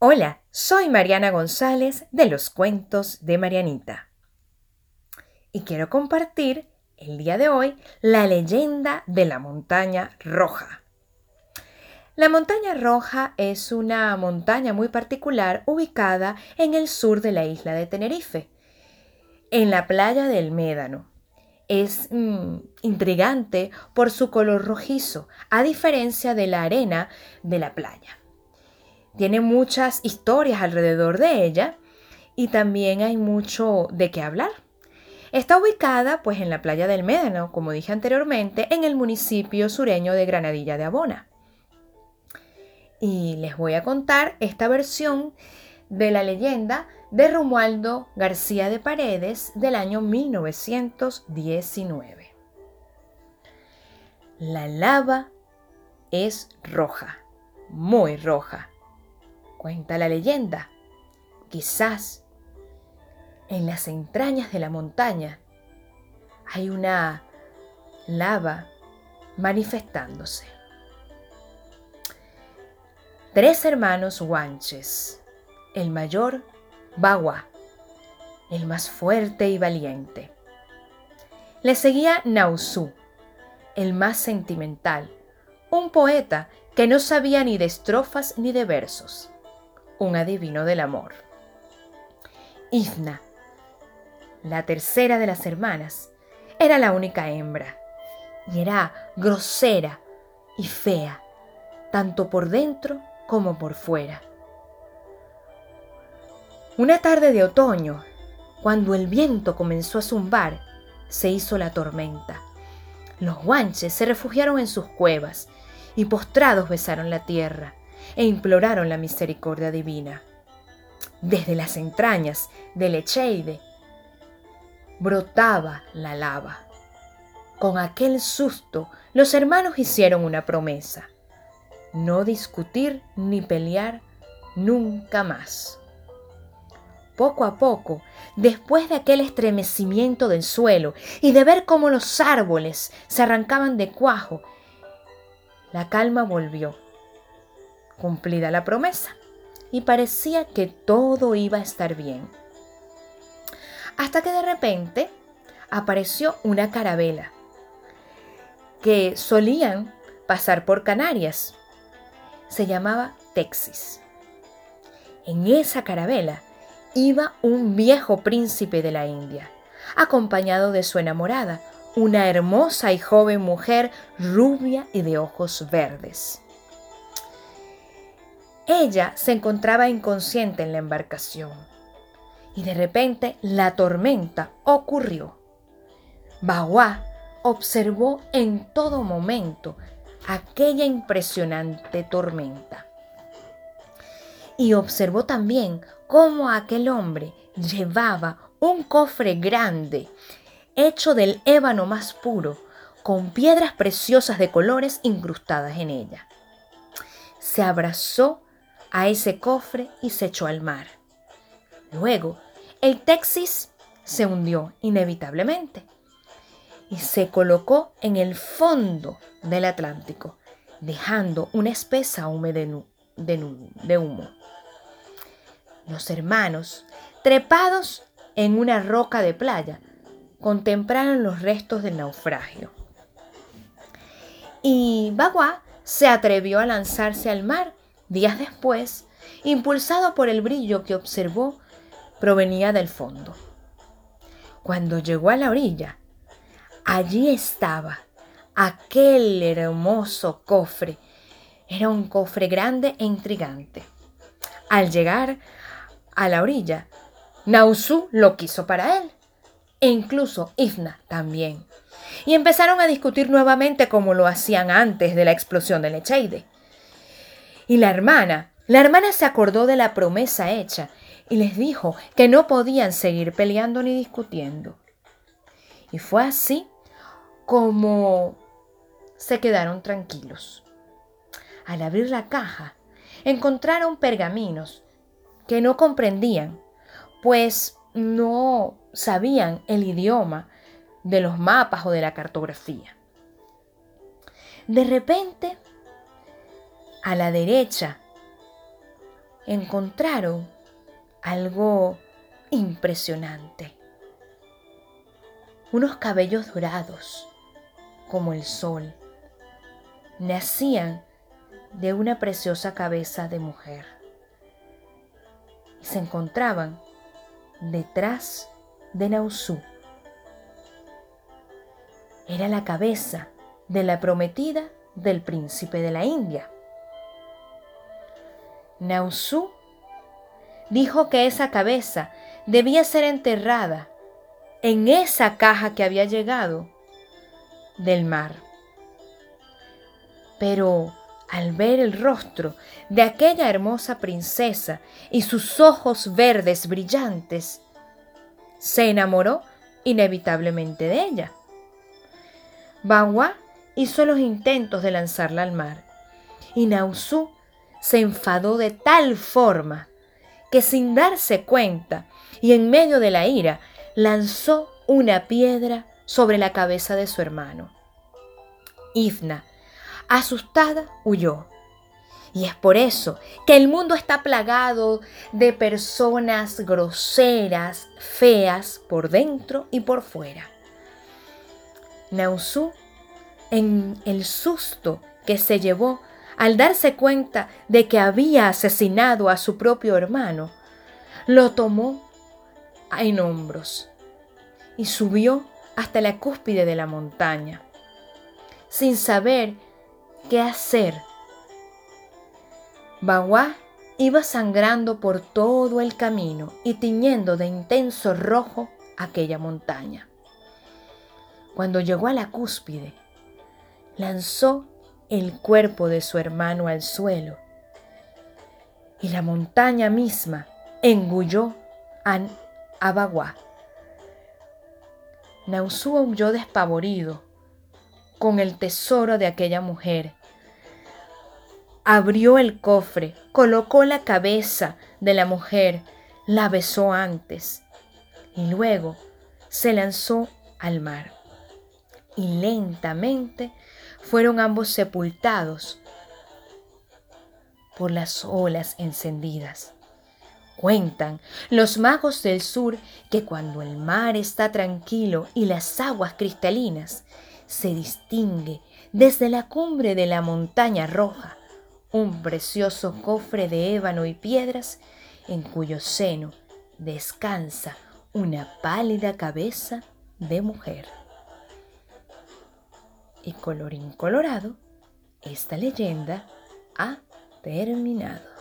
Hola, soy Mariana González de los cuentos de Marianita. Y quiero compartir el día de hoy la leyenda de la montaña roja. La montaña roja es una montaña muy particular ubicada en el sur de la isla de Tenerife, en la playa del Médano. Es mm, intrigante por su color rojizo, a diferencia de la arena de la playa. Tiene muchas historias alrededor de ella y también hay mucho de qué hablar. Está ubicada pues en la playa del Médano, como dije anteriormente, en el municipio sureño de Granadilla de Abona y les voy a contar esta versión de la leyenda de Romualdo García de Paredes del año 1919. La lava es roja, muy roja. Cuenta la leyenda. Quizás en las entrañas de la montaña hay una lava manifestándose tres hermanos guanches. El mayor, Bagua, el más fuerte y valiente. Le seguía Nausú, el más sentimental, un poeta que no sabía ni de estrofas ni de versos, un adivino del amor. Ifna, la tercera de las hermanas, era la única hembra y era grosera y fea, tanto por dentro como por fuera. Una tarde de otoño, cuando el viento comenzó a zumbar, se hizo la tormenta. Los guanches se refugiaron en sus cuevas y postrados besaron la tierra e imploraron la misericordia divina. Desde las entrañas del Echeide brotaba la lava. Con aquel susto, los hermanos hicieron una promesa no discutir ni pelear nunca más. Poco a poco, después de aquel estremecimiento del suelo y de ver cómo los árboles se arrancaban de cuajo, la calma volvió, cumplida la promesa, y parecía que todo iba a estar bien. Hasta que de repente apareció una carabela que solían pasar por Canarias se llamaba Texis. En esa carabela iba un viejo príncipe de la India, acompañado de su enamorada, una hermosa y joven mujer rubia y de ojos verdes. Ella se encontraba inconsciente en la embarcación y de repente la tormenta ocurrió. Bagua observó en todo momento aquella impresionante tormenta. Y observó también cómo aquel hombre llevaba un cofre grande, hecho del ébano más puro, con piedras preciosas de colores incrustadas en ella. Se abrazó a ese cofre y se echó al mar. Luego, el Texas se hundió inevitablemente y se colocó en el fondo del Atlántico, dejando una espesa de, de humo. Los hermanos, trepados en una roca de playa, contemplaron los restos del naufragio. Y Bagua se atrevió a lanzarse al mar días después, impulsado por el brillo que observó provenía del fondo. Cuando llegó a la orilla, Allí estaba aquel hermoso cofre. Era un cofre grande e intrigante. Al llegar a la orilla, Nausú lo quiso para él, e incluso Ifna también. Y empezaron a discutir nuevamente como lo hacían antes de la explosión del Echeide. Y la hermana, la hermana se acordó de la promesa hecha y les dijo que no podían seguir peleando ni discutiendo. Y fue así como se quedaron tranquilos. Al abrir la caja, encontraron pergaminos que no comprendían, pues no sabían el idioma de los mapas o de la cartografía. De repente, a la derecha, encontraron algo impresionante. Unos cabellos dorados, como el sol, nacían de una preciosa cabeza de mujer y se encontraban detrás de Nausú. Era la cabeza de la prometida del príncipe de la India. Nausú dijo que esa cabeza debía ser enterrada en esa caja que había llegado del mar. Pero al ver el rostro de aquella hermosa princesa y sus ojos verdes brillantes, se enamoró inevitablemente de ella. Bagua hizo los intentos de lanzarla al mar y Nausú se enfadó de tal forma que sin darse cuenta y en medio de la ira lanzó una piedra sobre la cabeza de su hermano. Ifna, asustada, huyó. Y es por eso que el mundo está plagado de personas groseras, feas, por dentro y por fuera. Nausú, en el susto que se llevó al darse cuenta de que había asesinado a su propio hermano, lo tomó en hombros y subió hasta la cúspide de la montaña, sin saber qué hacer. Bagua iba sangrando por todo el camino y tiñendo de intenso rojo aquella montaña. Cuando llegó a la cúspide, lanzó el cuerpo de su hermano al suelo y la montaña misma engulló a Abaguá. Nausú huyó despavorido con el tesoro de aquella mujer. Abrió el cofre, colocó la cabeza de la mujer, la besó antes y luego se lanzó al mar. Y lentamente fueron ambos sepultados por las olas encendidas. Cuentan los magos del sur que cuando el mar está tranquilo y las aguas cristalinas, se distingue desde la cumbre de la montaña roja un precioso cofre de ébano y piedras en cuyo seno descansa una pálida cabeza de mujer y colorín colorado, esta leyenda ha terminado.